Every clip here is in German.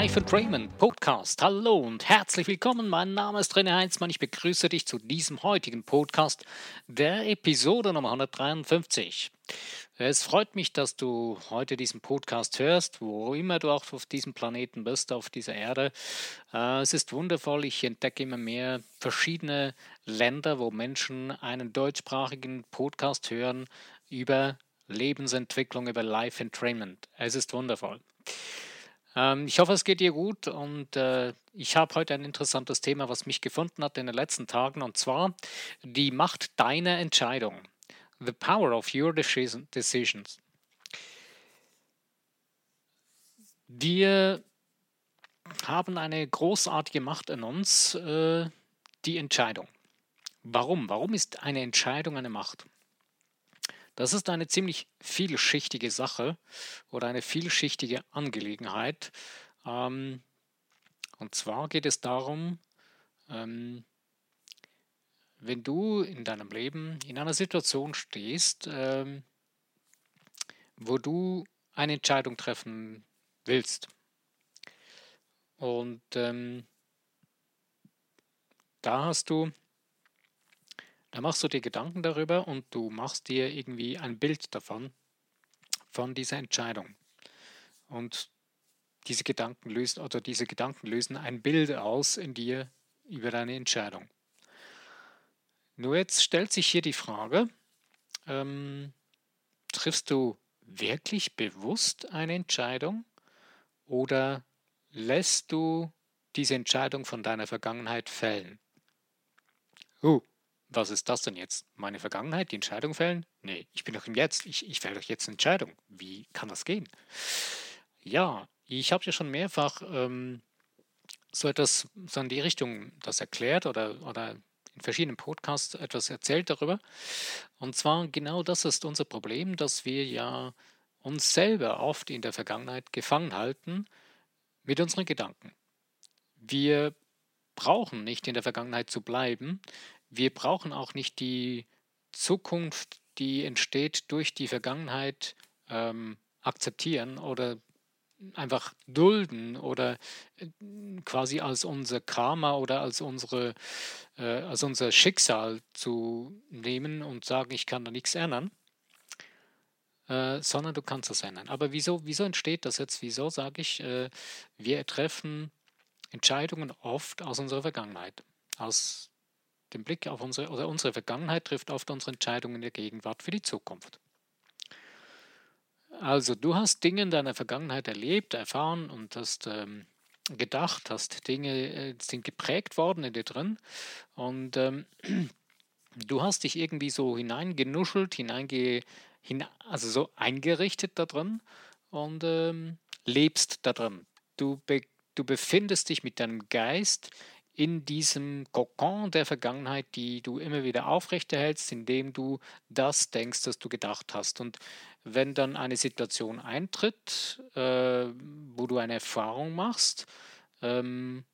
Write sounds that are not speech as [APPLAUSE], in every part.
Life and Raymond Podcast. Hallo und herzlich willkommen. Mein Name ist René Heinzmann. Ich begrüße dich zu diesem heutigen Podcast, der Episode Nummer 153. Es freut mich, dass du heute diesen Podcast hörst, wo immer du auch auf diesem Planeten bist, auf dieser Erde. Äh, es ist wundervoll. Ich entdecke immer mehr verschiedene Länder, wo Menschen einen deutschsprachigen Podcast hören über Lebensentwicklung, über Life Entrainment. Es ist wundervoll. Ähm, ich hoffe, es geht dir gut und äh, ich habe heute ein interessantes Thema, was mich gefunden hat in den letzten Tagen und zwar die Macht deiner Entscheidung. The power of your decisions. Wir haben eine großartige Macht in uns, äh, die Entscheidung. Warum? Warum ist eine Entscheidung eine Macht? Das ist eine ziemlich vielschichtige Sache oder eine vielschichtige Angelegenheit. Ähm, und zwar geht es darum, ähm, wenn du in deinem Leben in einer Situation stehst, ähm, wo du eine Entscheidung treffen willst. Und da hast du da machst du dir Gedanken darüber und du machst dir irgendwie ein Bild davon, von dieser Entscheidung. Und diese Gedanken lösen oder diese Gedanken lösen ein Bild aus in dir über deine Entscheidung. Nur jetzt stellt sich hier die Frage, ähm, triffst du wirklich bewusst eine Entscheidung oder lässt du diese Entscheidung von deiner Vergangenheit fällen? Uh, was ist das denn jetzt? Meine Vergangenheit, die Entscheidung fällen? Nee, ich bin doch im Jetzt. Ich, ich fälle doch jetzt eine Entscheidung. Wie kann das gehen? Ja, ich habe ja schon mehrfach ähm, so etwas so in die Richtung das erklärt oder, oder in verschiedenen Podcasts etwas erzählt darüber. Und zwar genau das ist unser Problem, dass wir ja uns selber oft in der Vergangenheit gefangen halten mit unseren Gedanken. Wir brauchen nicht in der Vergangenheit zu bleiben wir brauchen auch nicht die Zukunft, die entsteht durch die Vergangenheit, ähm, akzeptieren oder einfach dulden oder äh, quasi als unser Karma oder als, unsere, äh, als unser Schicksal zu nehmen und sagen, ich kann da nichts ändern, äh, sondern du kannst das ändern. Aber wieso, wieso entsteht das jetzt? Wieso sage ich, äh, wir treffen Entscheidungen oft aus unserer Vergangenheit, aus den Blick auf unsere oder unsere Vergangenheit trifft oft unsere Entscheidungen der Gegenwart für die Zukunft. Also du hast Dinge in deiner Vergangenheit erlebt, erfahren und hast ähm, gedacht, hast Dinge äh, sind geprägt worden in dir drin und ähm, du hast dich irgendwie so hineingenuschelt, hineinge, hin, also so eingerichtet da drin und ähm, lebst da drin. Du, be, du befindest dich mit deinem Geist in diesem Kokon der Vergangenheit, die du immer wieder aufrechterhältst, indem du das denkst, was du gedacht hast. Und wenn dann eine Situation eintritt, äh, wo du eine Erfahrung machst, ähm,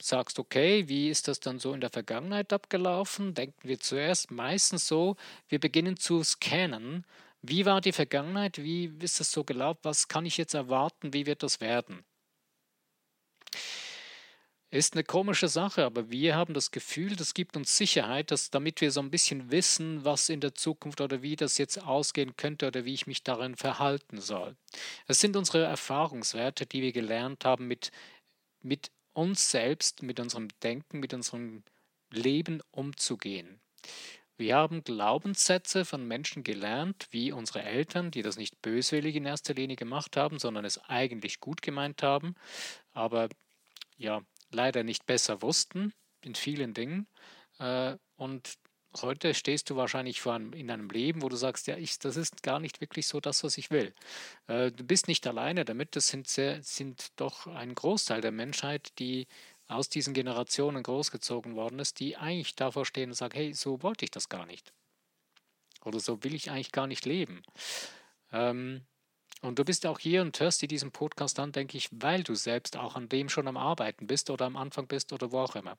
sagst, okay, wie ist das dann so in der Vergangenheit abgelaufen? Denken wir zuerst meistens so, wir beginnen zu scannen. Wie war die Vergangenheit? Wie ist es so gelaufen? Was kann ich jetzt erwarten? Wie wird das werden? Ist eine komische Sache, aber wir haben das Gefühl, das gibt uns Sicherheit, dass damit wir so ein bisschen wissen, was in der Zukunft oder wie das jetzt ausgehen könnte oder wie ich mich darin verhalten soll. Es sind unsere Erfahrungswerte, die wir gelernt haben, mit, mit uns selbst, mit unserem Denken, mit unserem Leben umzugehen. Wir haben Glaubenssätze von Menschen gelernt, wie unsere Eltern, die das nicht böswillig in erster Linie gemacht haben, sondern es eigentlich gut gemeint haben. Aber ja, leider nicht besser wussten in vielen Dingen. Äh, und heute stehst du wahrscheinlich einem, in einem Leben, wo du sagst, ja, ich, das ist gar nicht wirklich so das, was ich will. Äh, du bist nicht alleine damit, das sind, sehr, sind doch ein Großteil der Menschheit, die aus diesen Generationen großgezogen worden ist, die eigentlich davor stehen und sagen, hey, so wollte ich das gar nicht. Oder so will ich eigentlich gar nicht leben. Ähm, und du bist auch hier und hörst dir diesen Podcast an, denke ich, weil du selbst auch an dem schon am Arbeiten bist oder am Anfang bist oder wo auch immer.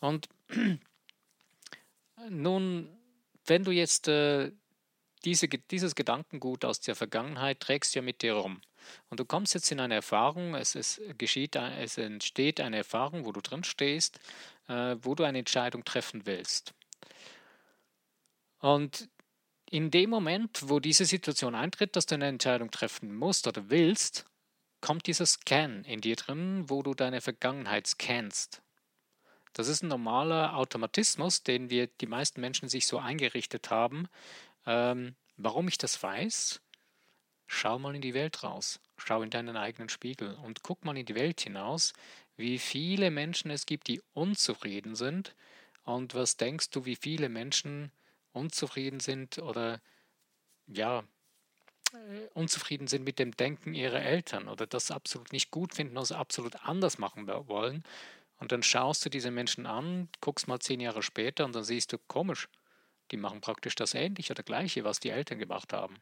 Und [CLEARS THROAT] nun, wenn du jetzt äh, diese, dieses Gedankengut aus der Vergangenheit trägst ja mit dir rum. und du kommst jetzt in eine Erfahrung, es, es, geschieht, es entsteht eine Erfahrung, wo du drin stehst, äh, wo du eine Entscheidung treffen willst. Und in dem Moment, wo diese Situation eintritt, dass du eine Entscheidung treffen musst oder willst, kommt dieser Scan in dir drin, wo du deine Vergangenheit scannst. Das ist ein normaler Automatismus, den wir die meisten Menschen sich so eingerichtet haben. Ähm, warum ich das weiß? Schau mal in die Welt raus. Schau in deinen eigenen Spiegel und guck mal in die Welt hinaus, wie viele Menschen es gibt, die unzufrieden sind. Und was denkst du, wie viele Menschen unzufrieden sind oder ja, äh, unzufrieden sind mit dem Denken ihrer Eltern oder das absolut nicht gut finden, also absolut anders machen wollen. Und dann schaust du diese Menschen an, guckst mal zehn Jahre später und dann siehst du, komisch, die machen praktisch das Ähnliche oder Gleiche, was die Eltern gemacht haben.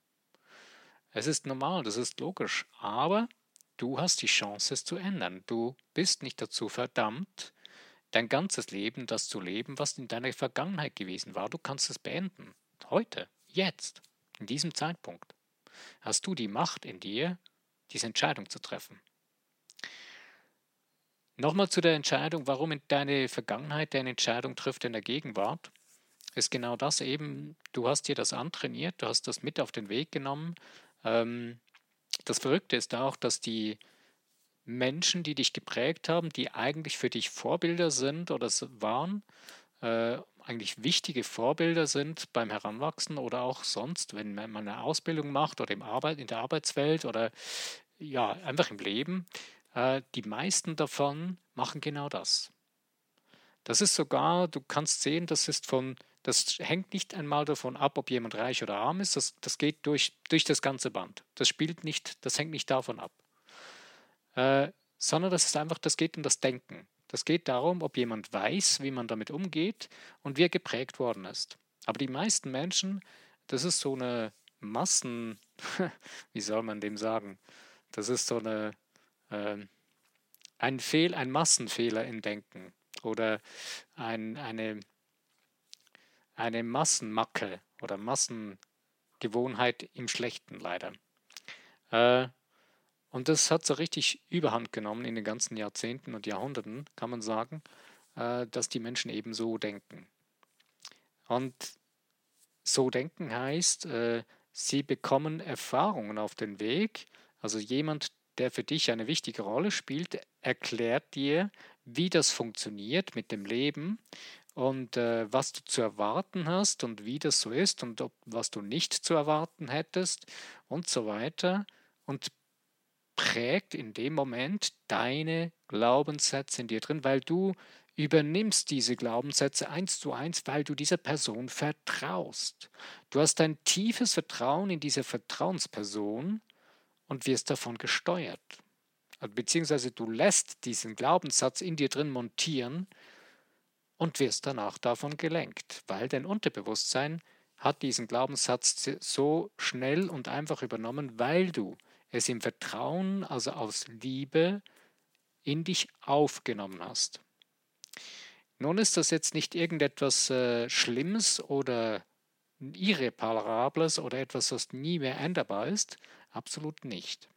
Es ist normal, das ist logisch, aber du hast die Chance, es zu ändern. Du bist nicht dazu verdammt, dein ganzes Leben das zu leben, was in deiner Vergangenheit gewesen war. Du kannst es beenden. Heute, jetzt, in diesem Zeitpunkt hast du die Macht in dir, diese Entscheidung zu treffen. Nochmal zu der Entscheidung, warum deine Vergangenheit deine Entscheidung trifft in der Gegenwart, ist genau das eben, du hast dir das antrainiert, du hast das mit auf den Weg genommen. Ähm, das Verrückte ist auch, dass die Menschen, die dich geprägt haben, die eigentlich für dich Vorbilder sind oder waren, äh, eigentlich wichtige Vorbilder sind beim Heranwachsen oder auch sonst, wenn man eine Ausbildung macht oder im Arbeit, in der Arbeitswelt oder ja, einfach im Leben. Äh, die meisten davon machen genau das. Das ist sogar, du kannst sehen, das ist von, das hängt nicht einmal davon ab, ob jemand reich oder arm ist. Das, das geht durch, durch das ganze Band. Das spielt nicht, das hängt nicht davon ab. Äh, sondern das ist einfach, das geht um das Denken. Das geht darum, ob jemand weiß, wie man damit umgeht und wie er geprägt worden ist. Aber die meisten Menschen, das ist so eine Massen, [LAUGHS] wie soll man dem sagen? Das ist so eine, äh, ein, Fehl, ein Massenfehler im Denken oder ein, eine, eine Massenmacke oder Massengewohnheit im Schlechten leider. Äh, und das hat so richtig Überhand genommen in den ganzen Jahrzehnten und Jahrhunderten, kann man sagen, äh, dass die Menschen eben so denken. Und so denken heißt, äh, sie bekommen Erfahrungen auf den Weg. Also jemand, der für dich eine wichtige Rolle spielt, erklärt dir, wie das funktioniert mit dem Leben und äh, was du zu erwarten hast und wie das so ist und ob, was du nicht zu erwarten hättest und so weiter. Und prägt in dem Moment deine Glaubenssätze in dir drin, weil du übernimmst diese Glaubenssätze eins zu eins, weil du dieser Person vertraust. Du hast ein tiefes Vertrauen in diese Vertrauensperson und wirst davon gesteuert. Also beziehungsweise du lässt diesen Glaubenssatz in dir drin montieren und wirst danach davon gelenkt, weil dein Unterbewusstsein hat diesen Glaubenssatz so schnell und einfach übernommen, weil du es im Vertrauen, also aus Liebe, in dich aufgenommen hast. Nun ist das jetzt nicht irgendetwas äh, Schlimmes oder Irreparables oder etwas, was nie mehr änderbar ist. Absolut nicht.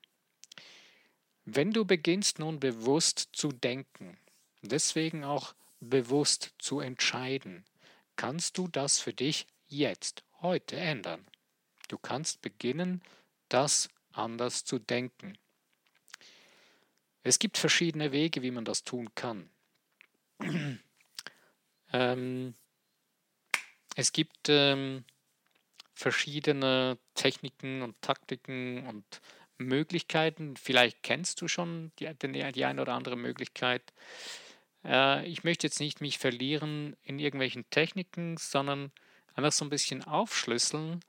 Wenn du beginnst nun bewusst zu denken, deswegen auch bewusst zu entscheiden, kannst du das für dich jetzt, heute ändern. Du kannst beginnen, das anders zu denken. Es gibt verschiedene Wege, wie man das tun kann. [CLEARS THROAT] ähm, es gibt ähm, verschiedene Techniken und Taktiken und Möglichkeiten. Vielleicht kennst du schon die, die, die eine oder andere Möglichkeit. Äh, ich möchte jetzt nicht mich verlieren in irgendwelchen Techniken, sondern einfach so ein bisschen aufschlüsseln,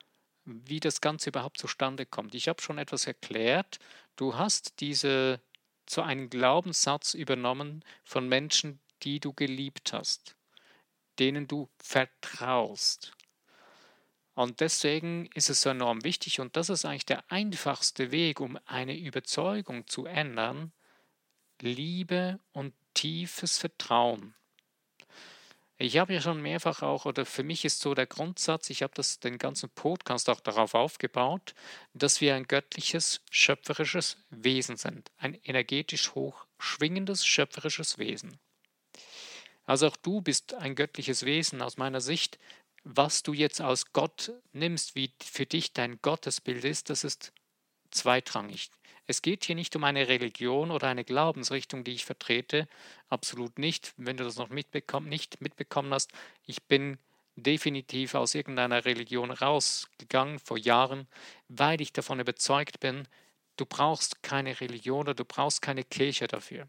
wie das Ganze überhaupt zustande kommt. Ich habe schon etwas erklärt. Du hast diese so einen Glaubenssatz übernommen von Menschen, die du geliebt hast, denen du vertraust. Und deswegen ist es so enorm wichtig und das ist eigentlich der einfachste Weg, um eine Überzeugung zu ändern, Liebe und tiefes Vertrauen. Ich habe ja schon mehrfach auch, oder für mich ist so der Grundsatz, ich habe das den ganzen Podcast auch darauf aufgebaut, dass wir ein göttliches, schöpferisches Wesen sind, ein energetisch hoch schwingendes, schöpferisches Wesen. Also auch du bist ein göttliches Wesen aus meiner Sicht. Was du jetzt aus Gott nimmst, wie für dich dein Gottesbild ist, das ist zweitrangig. Es geht hier nicht um eine Religion oder eine Glaubensrichtung, die ich vertrete. Absolut nicht. Wenn du das noch mitbekomm nicht mitbekommen hast, ich bin definitiv aus irgendeiner Religion rausgegangen vor Jahren, weil ich davon überzeugt bin, du brauchst keine Religion oder du brauchst keine Kirche dafür.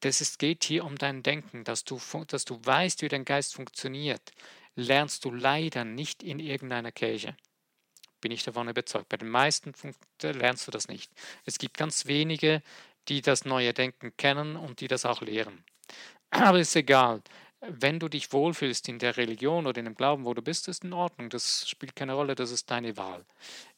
Das ist, geht hier um dein Denken, dass du, dass du weißt, wie dein Geist funktioniert, lernst du leider nicht in irgendeiner Kirche bin ich davon überzeugt. Bei den meisten lernst du das nicht. Es gibt ganz wenige, die das neue Denken kennen und die das auch lehren. Aber ist egal. Wenn du dich wohlfühlst in der Religion oder in dem Glauben, wo du bist, ist in Ordnung. Das spielt keine Rolle, das ist deine Wahl.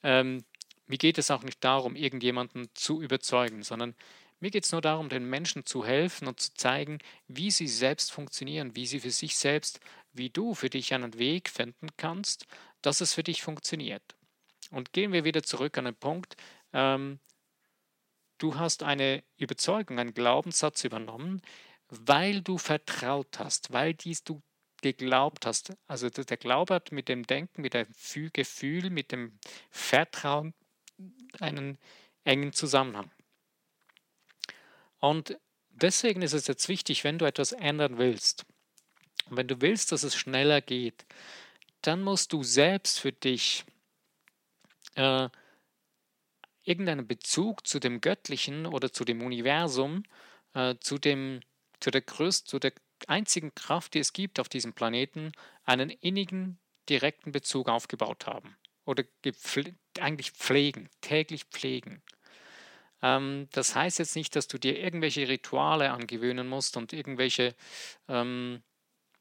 Ähm, mir geht es auch nicht darum, irgendjemanden zu überzeugen, sondern mir geht es nur darum, den Menschen zu helfen und zu zeigen, wie sie selbst funktionieren, wie sie für sich selbst, wie du für dich einen Weg finden kannst, dass es für dich funktioniert. Und gehen wir wieder zurück an den Punkt, ähm, du hast eine Überzeugung, einen Glaubenssatz übernommen, weil du vertraut hast, weil dies du geglaubt hast. Also der Glaube hat mit dem Denken, mit dem Gefühl, mit dem Vertrauen einen engen Zusammenhang. Und deswegen ist es jetzt wichtig, wenn du etwas ändern willst, und wenn du willst, dass es schneller geht, dann musst du selbst für dich äh, irgendeinen Bezug zu dem Göttlichen oder zu dem Universum, äh, zu, dem, zu, der größten, zu der einzigen Kraft, die es gibt auf diesem Planeten, einen innigen, direkten Bezug aufgebaut haben. Oder eigentlich pflegen, täglich pflegen. Ähm, das heißt jetzt nicht, dass du dir irgendwelche Rituale angewöhnen musst und irgendwelche ähm,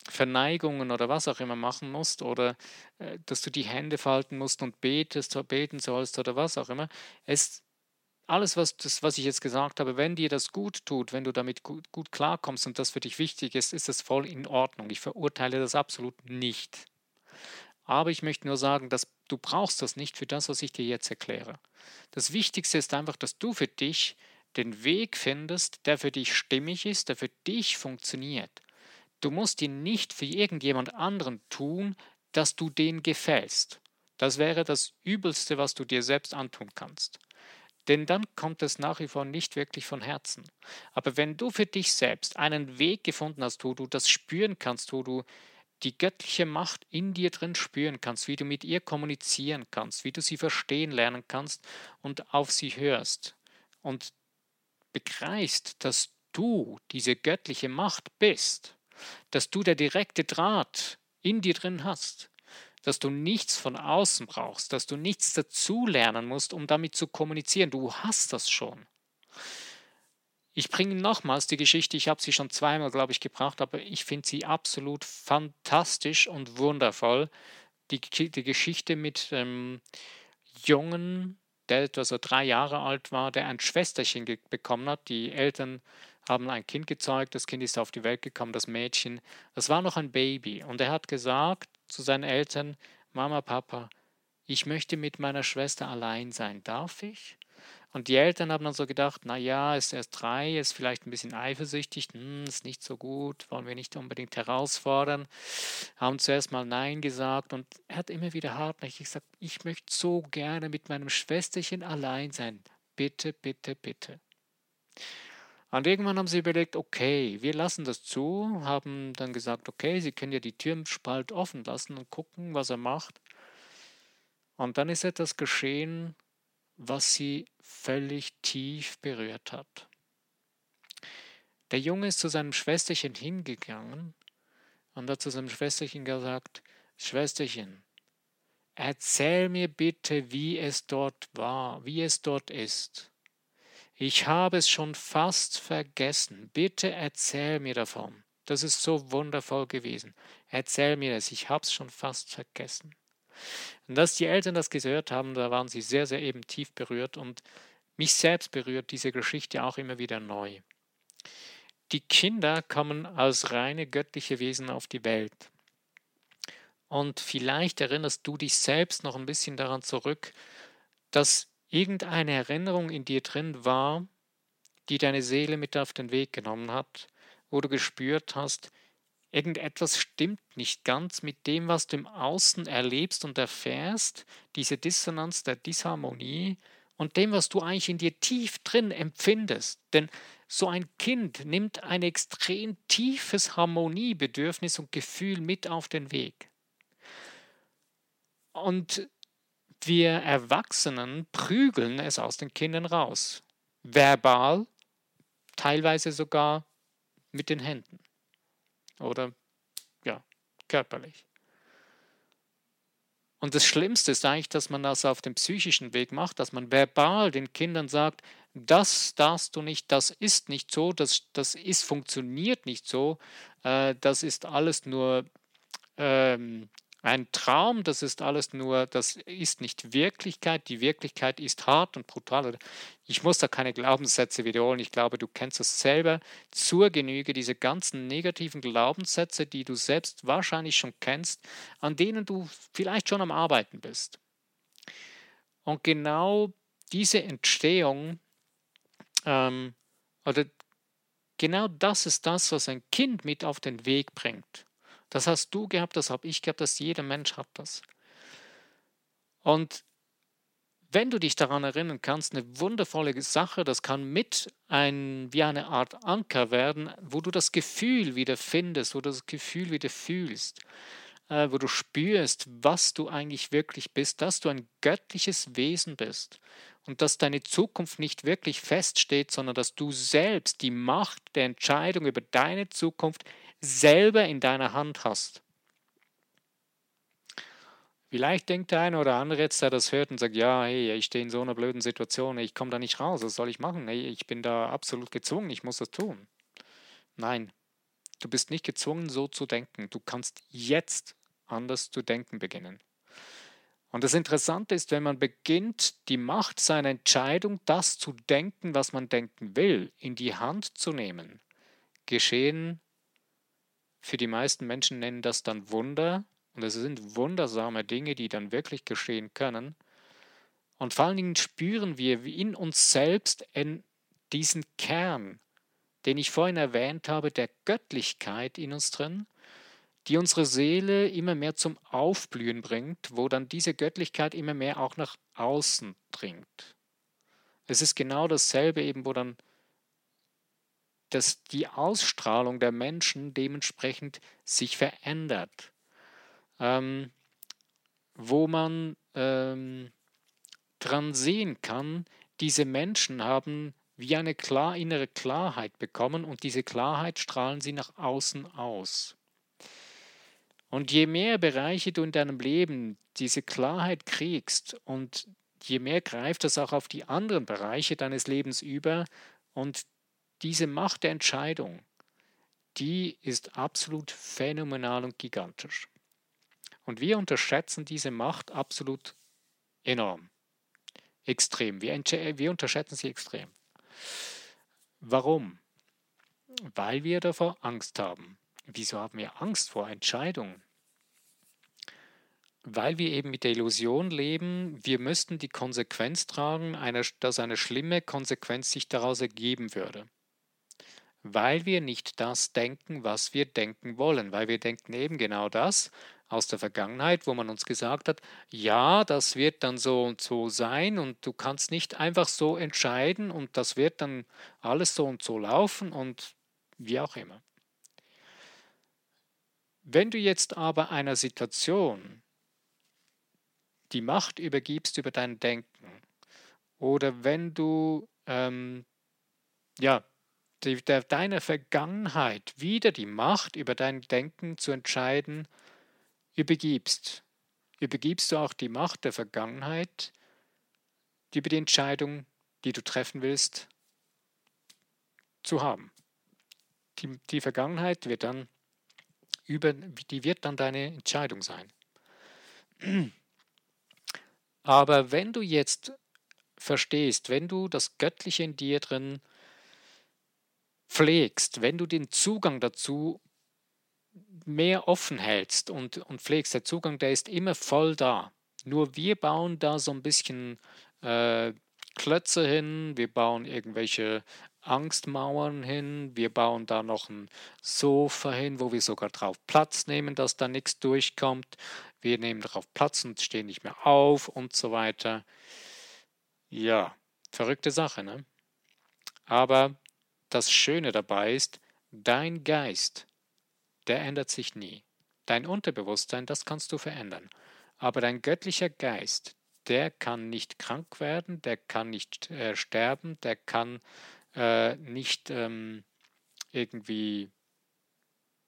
Verneigungen oder was auch immer machen musst oder äh, dass du die Hände falten musst und betest, beten sollst oder was auch immer. Es, alles, was, das, was ich jetzt gesagt habe, wenn dir das gut tut, wenn du damit gut, gut klarkommst und das für dich wichtig ist, ist das voll in Ordnung. Ich verurteile das absolut nicht. Aber ich möchte nur sagen, dass du brauchst das nicht für das, was ich dir jetzt erkläre. Das Wichtigste ist einfach, dass du für dich den Weg findest, der für dich stimmig ist, der für dich funktioniert. Du musst ihn nicht für irgendjemand anderen tun, dass du den gefällst. Das wäre das Übelste, was du dir selbst antun kannst. Denn dann kommt es nach wie vor nicht wirklich von Herzen. Aber wenn du für dich selbst einen Weg gefunden hast, wo du das spüren kannst, wo du die göttliche Macht in dir drin spüren kannst, wie du mit ihr kommunizieren kannst, wie du sie verstehen lernen kannst und auf sie hörst und begreifst, dass du diese göttliche Macht bist, dass du der direkte Draht in dir drin hast, dass du nichts von außen brauchst, dass du nichts dazulernen musst, um damit zu kommunizieren. Du hast das schon. Ich bringe nochmals die Geschichte, ich habe sie schon zweimal, glaube ich, gebracht, aber ich finde sie absolut fantastisch und wundervoll. Die, die Geschichte mit dem Jungen, der etwa so drei Jahre alt war, der ein Schwesterchen bekommen hat. Die Eltern haben ein Kind gezeugt, das Kind ist auf die Welt gekommen, das Mädchen, das war noch ein Baby. Und er hat gesagt zu seinen Eltern, Mama, Papa, ich möchte mit meiner Schwester allein sein, darf ich? Und die Eltern haben dann so gedacht, na ja, ist erst drei, ist vielleicht ein bisschen eifersüchtig, hm, ist nicht so gut, wollen wir nicht unbedingt herausfordern, haben zuerst mal Nein gesagt und er hat immer wieder hartnäckig gesagt, ich möchte so gerne mit meinem Schwesterchen allein sein, bitte, bitte, bitte. Und irgendwann haben sie überlegt, okay, wir lassen das zu, haben dann gesagt, okay, sie können ja die Türspalt offen lassen und gucken, was er macht. Und dann ist etwas geschehen, was sie völlig tief berührt hat. Der Junge ist zu seinem Schwesterchen hingegangen und hat zu seinem Schwesterchen gesagt, Schwesterchen, erzähl mir bitte, wie es dort war, wie es dort ist. Ich habe es schon fast vergessen. Bitte erzähl mir davon. Das ist so wundervoll gewesen. Erzähl mir das. Ich habe es schon fast vergessen. Und als die Eltern das gehört haben, da waren sie sehr, sehr eben tief berührt und mich selbst berührt diese Geschichte auch immer wieder neu. die Kinder kommen als reine göttliche Wesen auf die Welt. Und vielleicht erinnerst du dich selbst noch ein bisschen daran zurück, dass irgendeine Erinnerung in dir drin war, die deine Seele mit auf den Weg genommen hat, wo du gespürt hast, irgendetwas stimmt nicht ganz mit dem, was du im Außen erlebst und erfährst, diese Dissonanz der Disharmonie und dem, was du eigentlich in dir tief drin empfindest. Denn so ein Kind nimmt ein extrem tiefes Harmoniebedürfnis und Gefühl mit auf den Weg. Und wir Erwachsenen prügeln es aus den Kindern raus. Verbal, teilweise sogar mit den Händen. Oder ja, körperlich. Und das Schlimmste ist eigentlich, dass man das auf dem psychischen Weg macht, dass man verbal den Kindern sagt, das darfst du nicht, das ist nicht so, das, das ist, funktioniert nicht so, äh, das ist alles nur ähm, ein Traum, das ist alles nur, das ist nicht Wirklichkeit, die Wirklichkeit ist hart und brutal. Ich muss da keine Glaubenssätze wiederholen, ich glaube, du kennst es selber zur Genüge, diese ganzen negativen Glaubenssätze, die du selbst wahrscheinlich schon kennst, an denen du vielleicht schon am Arbeiten bist. Und genau diese Entstehung, ähm, oder genau das ist das, was ein Kind mit auf den Weg bringt. Das hast du gehabt, das habe ich gehabt, das jeder Mensch hat das. Und wenn du dich daran erinnern kannst, eine wundervolle Sache, das kann mit ein, wie eine Art Anker werden, wo du das Gefühl wieder findest, wo du das Gefühl wieder fühlst, äh, wo du spürst, was du eigentlich wirklich bist, dass du ein göttliches Wesen bist und dass deine Zukunft nicht wirklich feststeht, sondern dass du selbst die Macht der Entscheidung über deine Zukunft selber in deiner Hand hast. Vielleicht denkt der eine oder andere jetzt, der das hört und sagt, ja, hey, ich stehe in so einer blöden Situation, ich komme da nicht raus, was soll ich machen? Hey, ich bin da absolut gezwungen, ich muss das tun. Nein, du bist nicht gezwungen, so zu denken. Du kannst jetzt anders zu denken beginnen. Und das Interessante ist, wenn man beginnt, die Macht seiner Entscheidung, das zu denken, was man denken will, in die Hand zu nehmen, geschehen für die meisten Menschen nennen das dann Wunder. Und es sind wundersame Dinge, die dann wirklich geschehen können. Und vor allen Dingen spüren wir in uns selbst in diesen Kern, den ich vorhin erwähnt habe, der Göttlichkeit in uns drin, die unsere Seele immer mehr zum Aufblühen bringt, wo dann diese Göttlichkeit immer mehr auch nach außen dringt. Es ist genau dasselbe eben, wo dann dass die Ausstrahlung der Menschen dementsprechend sich verändert. Ähm, wo man ähm, dran sehen kann, diese Menschen haben wie eine klar, innere Klarheit bekommen und diese Klarheit strahlen sie nach außen aus. Und je mehr Bereiche du in deinem Leben diese Klarheit kriegst und je mehr greift das auch auf die anderen Bereiche deines Lebens über und diese Macht der Entscheidung, die ist absolut phänomenal und gigantisch. Und wir unterschätzen diese Macht absolut enorm. Extrem. Wir, wir unterschätzen sie extrem. Warum? Weil wir davor Angst haben. Wieso haben wir Angst vor Entscheidungen? Weil wir eben mit der Illusion leben, wir müssten die Konsequenz tragen, dass eine schlimme Konsequenz sich daraus ergeben würde weil wir nicht das denken, was wir denken wollen, weil wir denken eben genau das aus der Vergangenheit, wo man uns gesagt hat, ja, das wird dann so und so sein und du kannst nicht einfach so entscheiden und das wird dann alles so und so laufen und wie auch immer. Wenn du jetzt aber einer Situation die Macht übergibst über dein Denken oder wenn du ähm, ja, die, der, deiner Vergangenheit wieder die Macht über dein Denken zu entscheiden übergibst, übergibst du auch die Macht der Vergangenheit über die Entscheidung, die du treffen willst, zu haben. Die, die Vergangenheit wird dann über, die wird dann deine Entscheidung sein. Aber wenn du jetzt verstehst, wenn du das Göttliche in dir drin pflegst, wenn du den Zugang dazu mehr offen hältst und, und pflegst, der Zugang, der ist immer voll da. Nur wir bauen da so ein bisschen äh, Klötze hin, wir bauen irgendwelche Angstmauern hin, wir bauen da noch ein Sofa hin, wo wir sogar drauf Platz nehmen, dass da nichts durchkommt. Wir nehmen darauf Platz und stehen nicht mehr auf und so weiter. Ja, verrückte Sache, ne? Aber das Schöne dabei ist, dein Geist, der ändert sich nie. Dein Unterbewusstsein, das kannst du verändern. Aber dein göttlicher Geist, der kann nicht krank werden, der kann nicht äh, sterben, der kann äh, nicht ähm, irgendwie,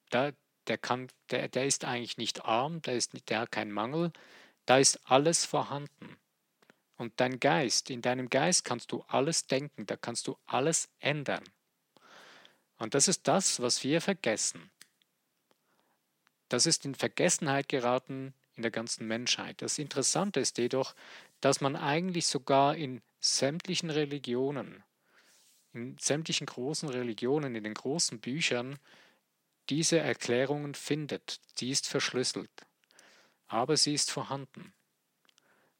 da, der, kann, der, der ist eigentlich nicht arm, der, ist nicht, der hat keinen Mangel, da ist alles vorhanden. Und dein Geist, in deinem Geist kannst du alles denken, da kannst du alles ändern. Und das ist das, was wir vergessen. Das ist in Vergessenheit geraten in der ganzen Menschheit. Das Interessante ist jedoch, dass man eigentlich sogar in sämtlichen Religionen, in sämtlichen großen Religionen, in den großen Büchern diese Erklärungen findet. Sie ist verschlüsselt, aber sie ist vorhanden.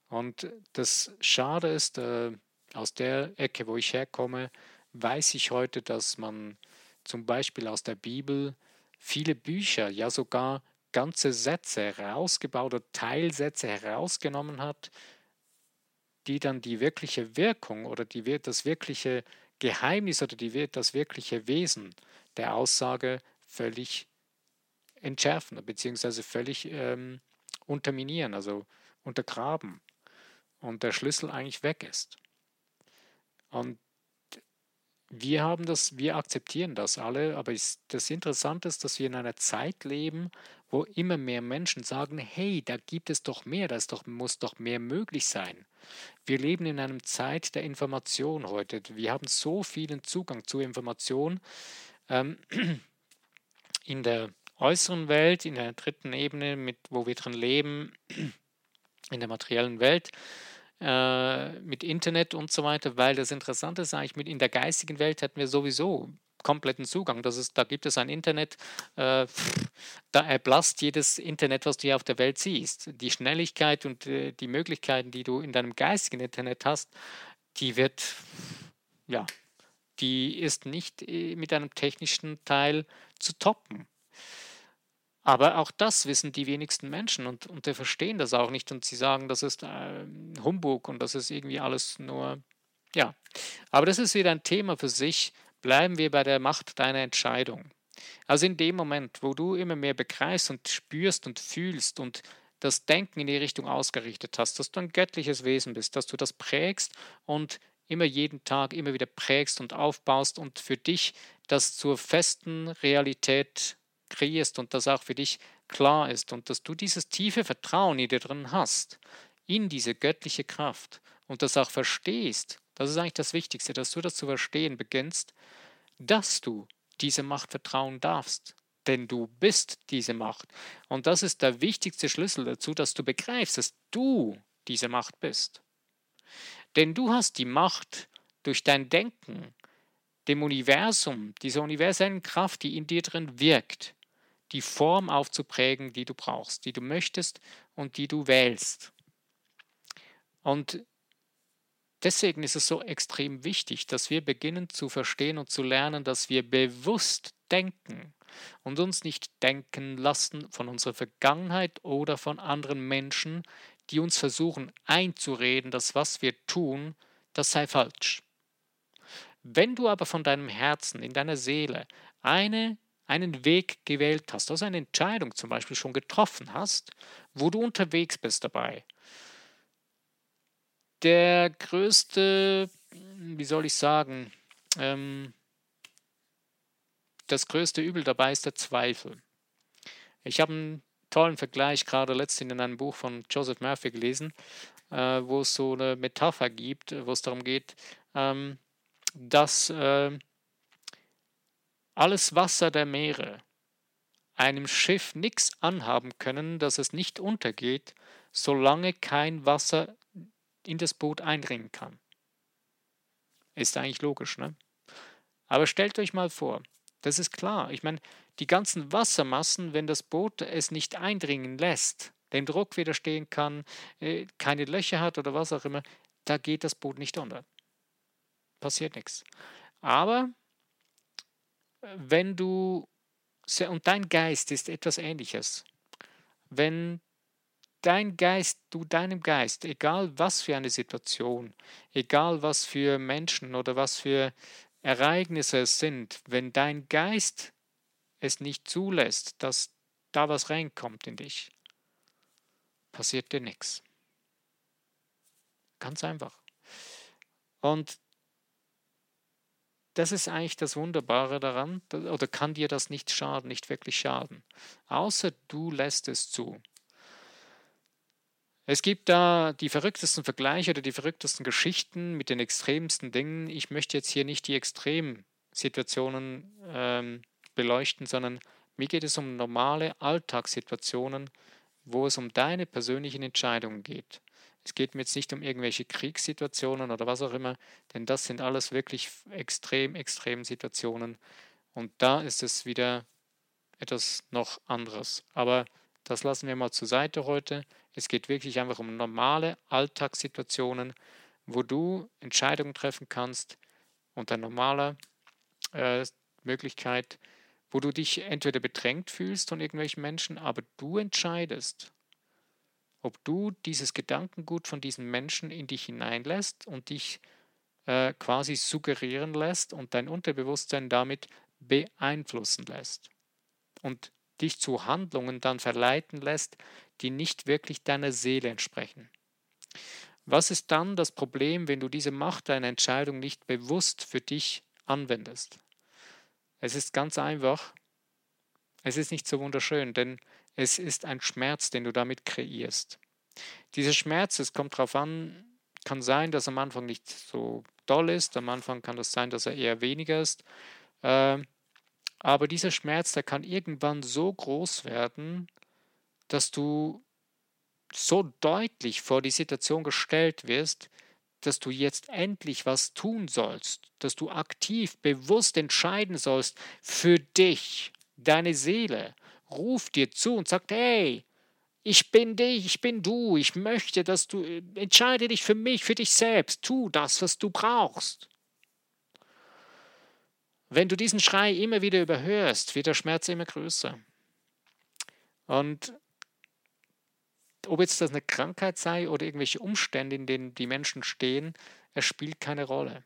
Und das Schade ist, äh, aus der Ecke, wo ich herkomme, weiß ich heute, dass man zum Beispiel aus der Bibel viele Bücher, ja sogar ganze Sätze herausgebaut oder Teilsätze herausgenommen hat, die dann die wirkliche Wirkung oder die, das wirkliche Geheimnis oder die, das wirkliche Wesen der Aussage völlig entschärfen bzw. völlig ähm, unterminieren, also untergraben und der Schlüssel eigentlich weg ist. Und wir haben das, wir akzeptieren das alle, aber das Interessante ist, dass wir in einer Zeit leben, wo immer mehr Menschen sagen, hey, da gibt es doch mehr, da doch, muss doch mehr möglich sein. Wir leben in einer Zeit der Information heute. Wir haben so vielen Zugang zu Information ähm, [CLEARS THROAT] in der äußeren Welt, in der dritten Ebene, mit, wo wir drin leben, [CLEARS THROAT] in der materiellen Welt äh, mit Internet und so weiter, weil das Interessante ist eigentlich, mit in der geistigen Welt hätten wir sowieso kompletten Zugang. Das ist, da gibt es ein Internet, äh, da erblasst jedes Internet, was du hier auf der Welt siehst. Die Schnelligkeit und äh, die Möglichkeiten, die du in deinem geistigen Internet hast, die wird, ja, die ist nicht äh, mit einem technischen Teil zu toppen. Aber auch das wissen die wenigsten Menschen und, und die verstehen das auch nicht und sie sagen, das ist äh, Humbug und das ist irgendwie alles nur, ja. Aber das ist wieder ein Thema für sich. Bleiben wir bei der Macht deiner Entscheidung. Also in dem Moment, wo du immer mehr begreifst und spürst und fühlst und das Denken in die Richtung ausgerichtet hast, dass du ein göttliches Wesen bist, dass du das prägst und immer jeden Tag immer wieder prägst und aufbaust und für dich das zur festen Realität kreierst und das auch für dich klar ist und dass du dieses tiefe Vertrauen in dir drin hast, in diese göttliche Kraft und das auch verstehst, das ist eigentlich das Wichtigste, dass du das zu verstehen beginnst, dass du diese Macht vertrauen darfst, denn du bist diese Macht. Und das ist der wichtigste Schlüssel dazu, dass du begreifst, dass du diese Macht bist. Denn du hast die Macht durch dein Denken, dem Universum, dieser universellen Kraft, die in dir drin wirkt, die Form aufzuprägen, die du brauchst, die du möchtest und die du wählst. Und deswegen ist es so extrem wichtig, dass wir beginnen zu verstehen und zu lernen, dass wir bewusst denken und uns nicht denken lassen von unserer Vergangenheit oder von anderen Menschen, die uns versuchen einzureden, dass was wir tun, das sei falsch. Wenn du aber von deinem Herzen, in deiner Seele eine einen Weg gewählt hast, also eine Entscheidung zum Beispiel schon getroffen hast, wo du unterwegs bist dabei. Der größte, wie soll ich sagen, ähm, das größte Übel dabei ist der Zweifel. Ich habe einen tollen Vergleich gerade letztens in einem Buch von Joseph Murphy gelesen, äh, wo es so eine Metapher gibt, wo es darum geht, ähm, dass äh, alles Wasser der Meere einem Schiff nichts anhaben können, dass es nicht untergeht, solange kein Wasser in das Boot eindringen kann. Ist eigentlich logisch, ne? Aber stellt euch mal vor, das ist klar. Ich meine, die ganzen Wassermassen, wenn das Boot es nicht eindringen lässt, dem Druck widerstehen kann, äh, keine Löcher hat oder was auch immer, da geht das Boot nicht unter. Passiert nichts. Aber wenn du, und dein Geist ist etwas ähnliches, wenn dein Geist, du deinem Geist, egal was für eine Situation, egal was für Menschen oder was für Ereignisse es sind, wenn dein Geist es nicht zulässt, dass da was reinkommt in dich, passiert dir nichts. Ganz einfach. Und das ist eigentlich das Wunderbare daran, oder kann dir das nicht schaden, nicht wirklich schaden, außer du lässt es zu. Es gibt da die verrücktesten Vergleiche oder die verrücktesten Geschichten mit den extremsten Dingen. Ich möchte jetzt hier nicht die Extremsituationen ähm, beleuchten, sondern mir geht es um normale Alltagssituationen, wo es um deine persönlichen Entscheidungen geht. Es geht mir jetzt nicht um irgendwelche Kriegssituationen oder was auch immer, denn das sind alles wirklich extrem, extrem Situationen. Und da ist es wieder etwas noch anderes. Aber das lassen wir mal zur Seite heute. Es geht wirklich einfach um normale Alltagssituationen, wo du Entscheidungen treffen kannst unter normaler äh, Möglichkeit, wo du dich entweder bedrängt fühlst von irgendwelchen Menschen, aber du entscheidest, ob du dieses Gedankengut von diesen Menschen in dich hineinlässt und dich äh, quasi suggerieren lässt und dein Unterbewusstsein damit beeinflussen lässt und dich zu Handlungen dann verleiten lässt, die nicht wirklich deiner Seele entsprechen. Was ist dann das Problem, wenn du diese Macht deiner Entscheidung nicht bewusst für dich anwendest? Es ist ganz einfach. Es ist nicht so wunderschön, denn es ist ein Schmerz, den du damit kreierst. Dieser Schmerz, es kommt darauf an, kann sein, dass am Anfang nicht so doll ist, am Anfang kann das sein, dass er eher weniger ist. Äh, aber dieser Schmerz, der kann irgendwann so groß werden, dass du so deutlich vor die Situation gestellt wirst, dass du jetzt endlich was tun sollst, dass du aktiv, bewusst entscheiden sollst für dich, deine Seele, ruft dir zu und sagt, hey, ich bin dich, ich bin du, ich möchte, dass du, entscheide dich für mich, für dich selbst, tu das, was du brauchst. Wenn du diesen Schrei immer wieder überhörst, wird der Schmerz immer größer. Und ob jetzt das eine Krankheit sei oder irgendwelche Umstände, in denen die Menschen stehen, es spielt keine Rolle.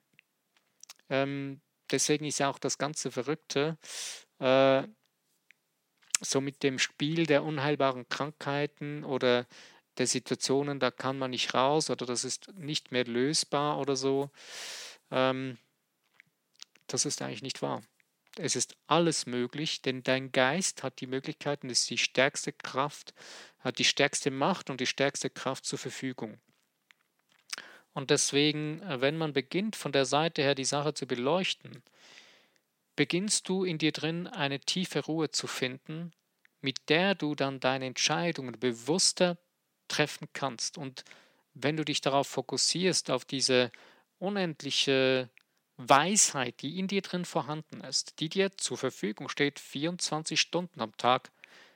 Ähm, deswegen ist ja auch das ganze Verrückte, äh, so mit dem Spiel der unheilbaren Krankheiten oder der Situationen, da kann man nicht raus oder das ist nicht mehr lösbar oder so. Ähm, das ist eigentlich nicht wahr. Es ist alles möglich, denn dein Geist hat die Möglichkeiten, ist die stärkste Kraft, hat die stärkste Macht und die stärkste Kraft zur Verfügung. Und deswegen, äh, wenn man beginnt, von der Seite her die Sache zu beleuchten, beginnst du in dir drin eine tiefe Ruhe zu finden, mit der du dann deine Entscheidungen bewusster treffen kannst. Und wenn du dich darauf fokussierst, auf diese unendliche Weisheit, die in dir drin vorhanden ist, die dir zur Verfügung steht, 24 Stunden am Tag,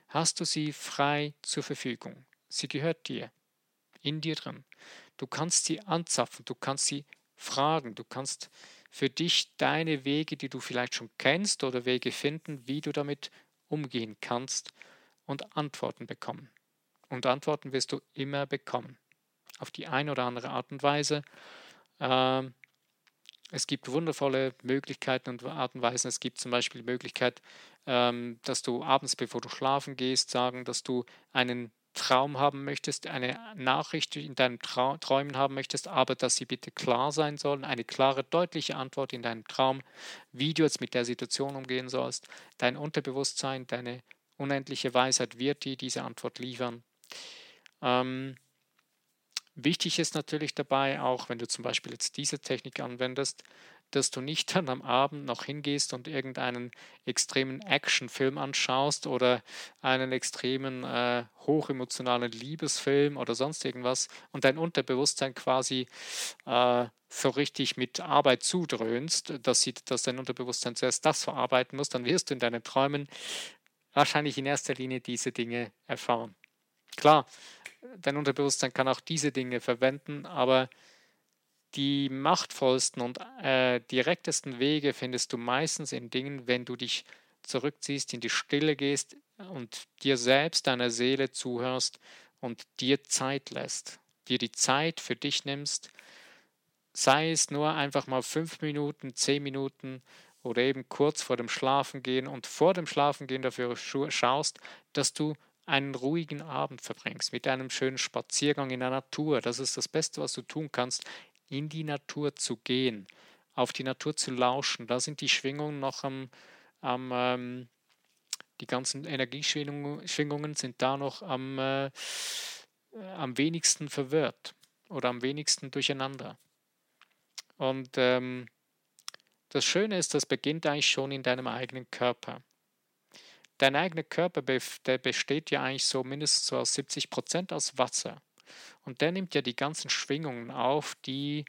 hast du sie frei zur Verfügung. Sie gehört dir, in dir drin. Du kannst sie anzapfen, du kannst sie fragen, du kannst für dich deine Wege, die du vielleicht schon kennst oder Wege finden, wie du damit umgehen kannst und Antworten bekommen. Und Antworten wirst du immer bekommen. Auf die eine oder andere Art und Weise. Ähm, es gibt wundervolle Möglichkeiten und Art und Weisen. Es gibt zum Beispiel die Möglichkeit, ähm, dass du abends, bevor du schlafen gehst, sagen, dass du einen Traum haben möchtest, eine Nachricht in deinem Trau Träumen haben möchtest, aber dass sie bitte klar sein sollen, eine klare, deutliche Antwort in deinem Traum, wie du jetzt mit der Situation umgehen sollst. Dein Unterbewusstsein, deine unendliche Weisheit wird dir diese Antwort liefern. Ähm, wichtig ist natürlich dabei auch, wenn du zum Beispiel jetzt diese Technik anwendest, dass du nicht dann am Abend noch hingehst und irgendeinen extremen Actionfilm anschaust oder einen extremen äh, hochemotionalen Liebesfilm oder sonst irgendwas und dein Unterbewusstsein quasi äh, so richtig mit Arbeit zudröhnst, dass, sie, dass dein Unterbewusstsein zuerst das verarbeiten muss, dann wirst du in deinen Träumen wahrscheinlich in erster Linie diese Dinge erfahren. Klar, dein Unterbewusstsein kann auch diese Dinge verwenden, aber die machtvollsten und äh, direktesten Wege findest du meistens in Dingen, wenn du dich zurückziehst, in die Stille gehst und dir selbst, deiner Seele zuhörst und dir Zeit lässt, dir die Zeit für dich nimmst, sei es nur einfach mal fünf Minuten, zehn Minuten oder eben kurz vor dem Schlafengehen und vor dem Schlafengehen dafür schaust, dass du einen ruhigen Abend verbringst mit einem schönen Spaziergang in der Natur. Das ist das Beste, was du tun kannst, in die Natur zu gehen, auf die Natur zu lauschen. Da sind die Schwingungen noch am, am ähm, die ganzen Energieschwingungen sind da noch am, äh, am wenigsten verwirrt oder am wenigsten durcheinander. Und ähm, das Schöne ist, das beginnt eigentlich schon in deinem eigenen Körper. Dein eigener Körper der besteht ja eigentlich so mindestens so aus 70 Prozent aus Wasser. Und der nimmt ja die ganzen Schwingungen auf, die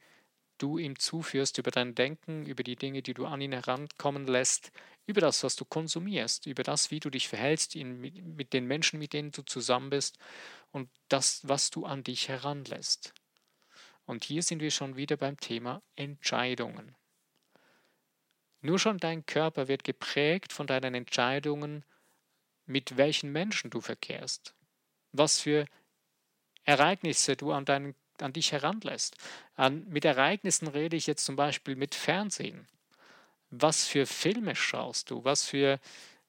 du ihm zuführst über dein Denken, über die Dinge, die du an ihn herankommen lässt, über das, was du konsumierst, über das, wie du dich verhältst in, mit, mit den Menschen, mit denen du zusammen bist und das, was du an dich heranlässt. Und hier sind wir schon wieder beim Thema Entscheidungen. Nur schon dein Körper wird geprägt von deinen Entscheidungen, mit welchen Menschen du verkehrst, was für Ereignisse du an, deinen, an dich heranlässt. An, mit Ereignissen rede ich jetzt zum Beispiel mit Fernsehen. Was für Filme schaust du? Was für,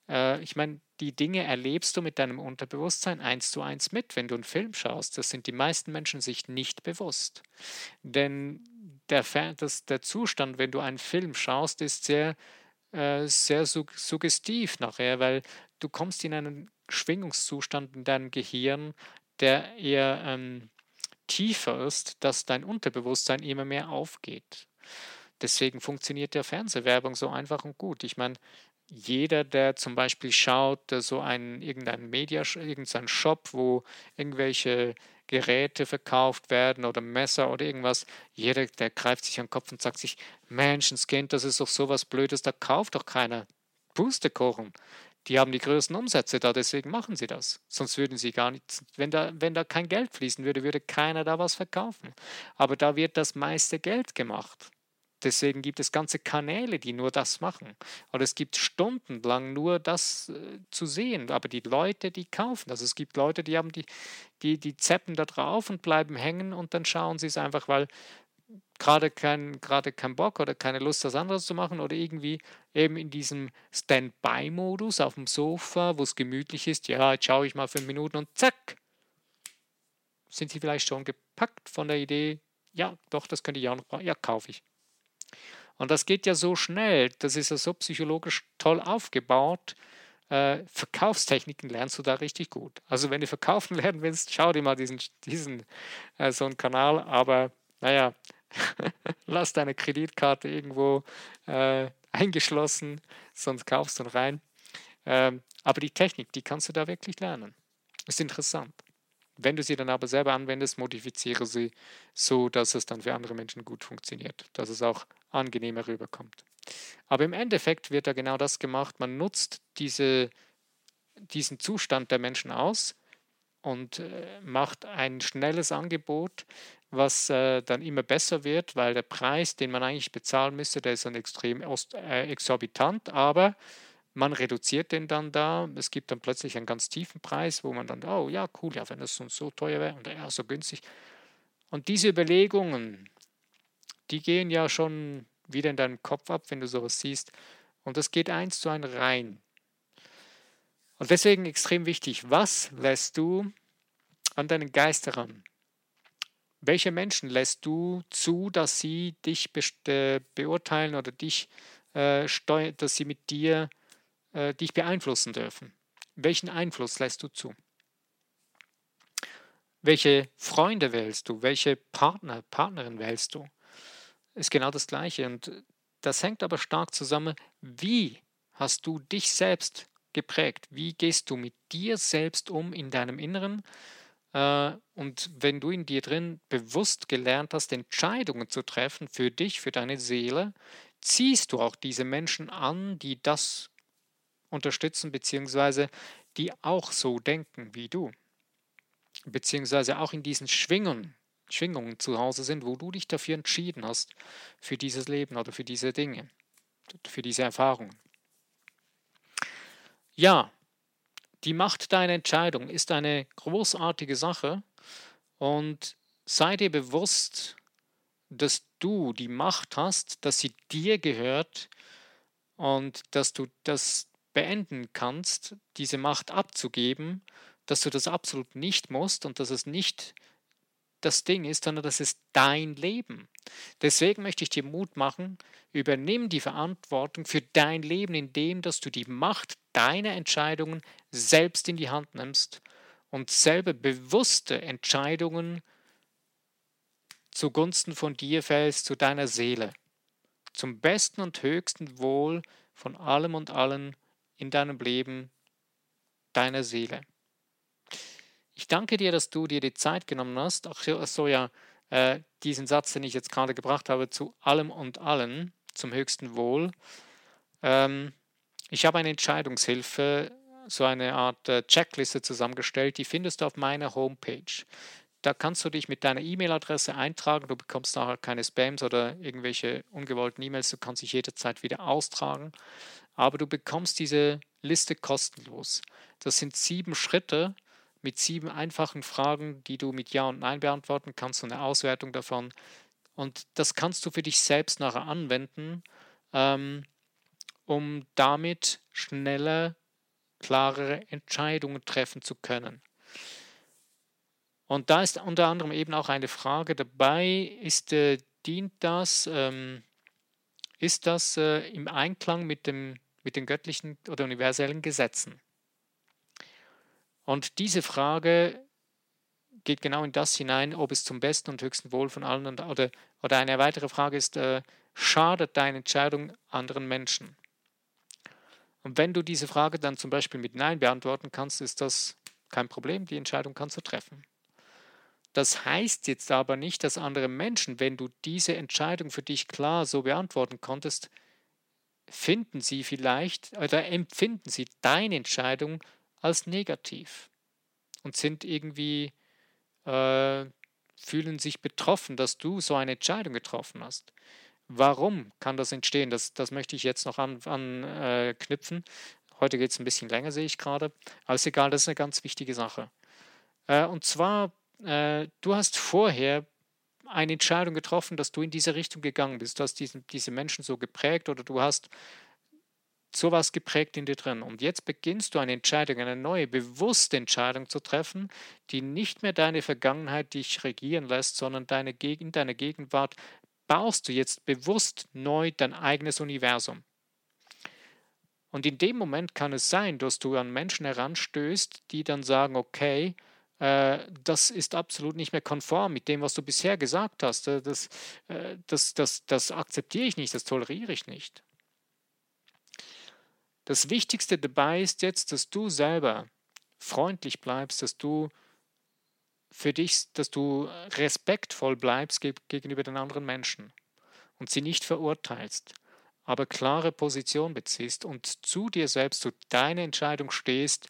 äh, ich meine, die Dinge erlebst du mit deinem Unterbewusstsein eins zu eins mit, wenn du einen Film schaust. Das sind die meisten Menschen sich nicht bewusst. Denn der, das, der Zustand, wenn du einen Film schaust, ist sehr, äh, sehr suggestiv nachher, weil du kommst in einen Schwingungszustand in deinem Gehirn, der eher ähm, tiefer ist, dass dein Unterbewusstsein immer mehr aufgeht. Deswegen funktioniert der Fernsehwerbung so einfach und gut. Ich meine, jeder, der zum Beispiel schaut, so einen irgendeinen Media, irgendeinen Shop, wo irgendwelche Geräte verkauft werden oder Messer oder irgendwas, jeder, der greift sich den Kopf und sagt sich, Menschenskind, das ist doch sowas Blödes, da kauft doch keiner. Pustekuchen. Die haben die größten Umsätze da, deswegen machen sie das. Sonst würden sie gar nicht, wenn da, wenn da kein Geld fließen würde, würde keiner da was verkaufen. Aber da wird das meiste Geld gemacht. Deswegen gibt es ganze Kanäle, die nur das machen. Oder es gibt stundenlang nur das äh, zu sehen. Aber die Leute, die kaufen das. Es gibt Leute, die haben die, die, die zeppen da drauf und bleiben hängen und dann schauen sie es einfach, weil gerade kein, gerade kein Bock oder keine Lust, was anderes zu machen oder irgendwie eben in diesem Standby-Modus auf dem Sofa, wo es gemütlich ist, ja, jetzt schaue ich mal fünf Minuten und zack, sind sie vielleicht schon gepackt von der Idee, ja, doch, das könnte ich auch noch brauchen, ja, kaufe ich. Und das geht ja so schnell, das ist ja so psychologisch toll aufgebaut. Äh, Verkaufstechniken lernst du da richtig gut. Also wenn du verkaufen [LAUGHS] lernen willst, schau dir mal diesen, diesen äh, so einen Kanal, aber naja, [LAUGHS] lass deine Kreditkarte irgendwo äh, eingeschlossen, sonst kaufst du rein. Ähm, aber die Technik, die kannst du da wirklich lernen. Ist interessant. Wenn du sie dann aber selber anwendest, modifiziere sie so, dass es dann für andere Menschen gut funktioniert, dass es auch angenehmer rüberkommt. Aber im Endeffekt wird da genau das gemacht. Man nutzt diese, diesen Zustand der Menschen aus und äh, macht ein schnelles Angebot, was äh, dann immer besser wird, weil der Preis, den man eigentlich bezahlen müsste, der ist dann extrem äh, exorbitant, aber man reduziert den dann da. Es gibt dann plötzlich einen ganz tiefen Preis, wo man dann, oh ja, cool, ja, wenn das so, so teuer wäre und ja, so günstig. Und diese Überlegungen, die gehen ja schon wieder in deinem Kopf ab, wenn du sowas siehst. Und das geht eins zu eins rein. Und deswegen extrem wichtig, was lässt du an deinen Geist heran? Welche Menschen lässt du zu, dass sie dich be beurteilen oder dich äh, steuern, dass sie mit dir äh, dich beeinflussen dürfen? Welchen Einfluss lässt du zu? Welche Freunde wählst du? Welche Partner, Partnerin wählst du? Ist genau das Gleiche. Und das hängt aber stark zusammen, wie hast du dich selbst geprägt? Wie gehst du mit dir selbst um in deinem Inneren? Äh, und wenn du in dir drin bewusst gelernt hast, Entscheidungen zu treffen für dich, für deine Seele, ziehst du auch diese Menschen an, die das unterstützen, beziehungsweise die auch so denken wie du, beziehungsweise auch in diesen Schwingungen, Schwingungen zu Hause sind, wo du dich dafür entschieden hast, für dieses Leben oder für diese Dinge, für diese Erfahrungen. Ja, die Macht deiner Entscheidung ist eine großartige Sache und sei dir bewusst, dass du die Macht hast, dass sie dir gehört und dass du das beenden kannst, diese Macht abzugeben, dass du das absolut nicht musst und dass es nicht das Ding ist, sondern das ist dein Leben. Deswegen möchte ich dir Mut machen, übernimm die Verantwortung für dein Leben, indem dass du die Macht deiner Entscheidungen selbst in die Hand nimmst und selber bewusste Entscheidungen zugunsten von dir fällst, zu deiner Seele, zum besten und höchsten Wohl von allem und allen in deinem Leben, deiner Seele. Ich danke dir, dass du dir die Zeit genommen hast. Ach so, ja, äh, diesen Satz, den ich jetzt gerade gebracht habe, zu allem und allen, zum höchsten Wohl. Ähm, ich habe eine Entscheidungshilfe, so eine Art äh, Checkliste zusammengestellt, die findest du auf meiner Homepage. Da kannst du dich mit deiner E-Mail-Adresse eintragen. Du bekommst nachher keine Spams oder irgendwelche ungewollten E-Mails. Du kannst dich jederzeit wieder austragen. Aber du bekommst diese Liste kostenlos. Das sind sieben Schritte, mit sieben einfachen Fragen, die du mit Ja und Nein beantworten kannst und eine Auswertung davon. Und das kannst du für dich selbst nachher anwenden, ähm, um damit schneller, klarere Entscheidungen treffen zu können. Und da ist unter anderem eben auch eine Frage dabei, ist, äh, dient das, ähm, ist das äh, im Einklang mit, dem, mit den göttlichen oder universellen Gesetzen? Und diese Frage geht genau in das hinein, ob es zum besten und höchsten Wohl von allen und, oder, oder eine weitere Frage ist, äh, schadet deine Entscheidung anderen Menschen? Und wenn du diese Frage dann zum Beispiel mit Nein beantworten kannst, ist das kein Problem, die Entscheidung kannst du treffen. Das heißt jetzt aber nicht, dass andere Menschen, wenn du diese Entscheidung für dich klar so beantworten konntest, finden sie vielleicht oder empfinden sie deine Entscheidung als negativ und sind irgendwie, äh, fühlen sich betroffen, dass du so eine Entscheidung getroffen hast. Warum kann das entstehen? Das, das möchte ich jetzt noch anknüpfen. An, äh, Heute geht es ein bisschen länger, sehe ich gerade. Aber ist egal, das ist eine ganz wichtige Sache. Äh, und zwar, äh, du hast vorher eine Entscheidung getroffen, dass du in diese Richtung gegangen bist. Du hast diesen, diese Menschen so geprägt oder du hast sowas geprägt in dir drin. Und jetzt beginnst du eine Entscheidung, eine neue, bewusste Entscheidung zu treffen, die nicht mehr deine Vergangenheit dich regieren lässt, sondern deine, in deiner Gegenwart baust du jetzt bewusst neu dein eigenes Universum. Und in dem Moment kann es sein, dass du an Menschen heranstößt, die dann sagen, okay, äh, das ist absolut nicht mehr konform mit dem, was du bisher gesagt hast. Äh, das, äh, das, das, das akzeptiere ich nicht, das toleriere ich nicht. Das Wichtigste dabei ist jetzt, dass du selber freundlich bleibst, dass du für dich, dass du respektvoll bleibst gegenüber den anderen Menschen und sie nicht verurteilst, aber klare Position beziehst und zu dir selbst, zu deiner Entscheidung stehst,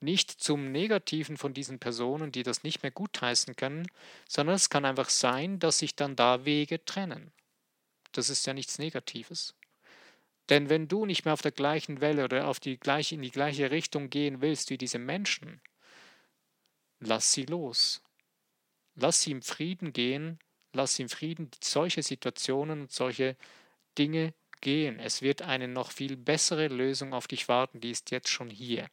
nicht zum Negativen von diesen Personen, die das nicht mehr gutheißen können, sondern es kann einfach sein, dass sich dann da Wege trennen. Das ist ja nichts Negatives. Denn wenn du nicht mehr auf der gleichen Welle oder auf die gleiche, in die gleiche Richtung gehen willst wie diese Menschen, lass sie los. Lass sie im Frieden gehen, lass sie im Frieden solche Situationen und solche Dinge gehen. Es wird eine noch viel bessere Lösung auf dich warten, die ist jetzt schon hier.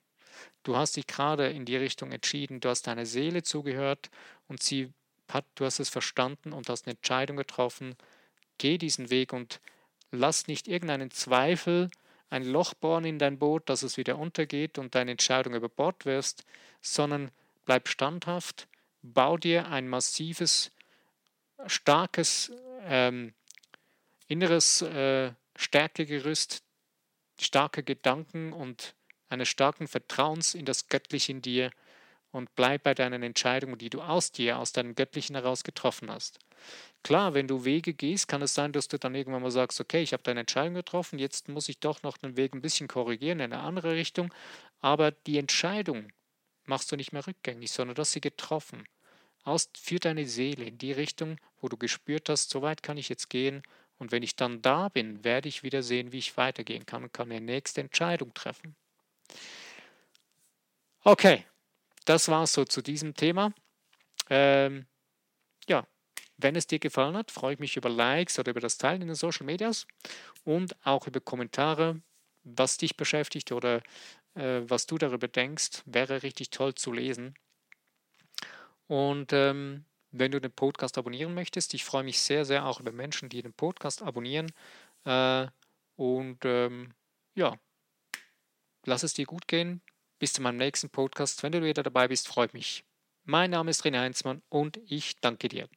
Du hast dich gerade in die Richtung entschieden, du hast deiner Seele zugehört und sie hat, du hast es verstanden und hast eine Entscheidung getroffen. Geh diesen Weg und Lass nicht irgendeinen Zweifel ein Loch bohren in dein Boot, dass es wieder untergeht und deine Entscheidung über Bord wirst, sondern bleib standhaft, bau dir ein massives, starkes ähm, inneres äh, Stärkegerüst, starke Gedanken und eines starken Vertrauens in das Göttliche in dir und bleib bei deinen Entscheidungen, die du aus dir, aus deinem Göttlichen heraus getroffen hast. Klar, wenn du Wege gehst, kann es sein, dass du dann irgendwann mal sagst, okay, ich habe deine Entscheidung getroffen, jetzt muss ich doch noch den Weg ein bisschen korrigieren in eine andere Richtung, aber die Entscheidung machst du nicht mehr rückgängig, sondern du hast sie getroffen. Aus, für deine Seele in die Richtung, wo du gespürt hast, so weit kann ich jetzt gehen und wenn ich dann da bin, werde ich wieder sehen, wie ich weitergehen kann und kann eine nächste Entscheidung treffen. Okay, das war es so zu diesem Thema. Ähm, ja, wenn es dir gefallen hat, freue ich mich über Likes oder über das Teilen in den Social Medias und auch über Kommentare, was dich beschäftigt oder äh, was du darüber denkst. Wäre richtig toll zu lesen. Und ähm, wenn du den Podcast abonnieren möchtest, ich freue mich sehr, sehr auch über Menschen, die den Podcast abonnieren. Äh, und ähm, ja, lass es dir gut gehen. Bis zu meinem nächsten Podcast. Wenn du wieder dabei bist, freut mich. Mein Name ist René Heinzmann und ich danke dir.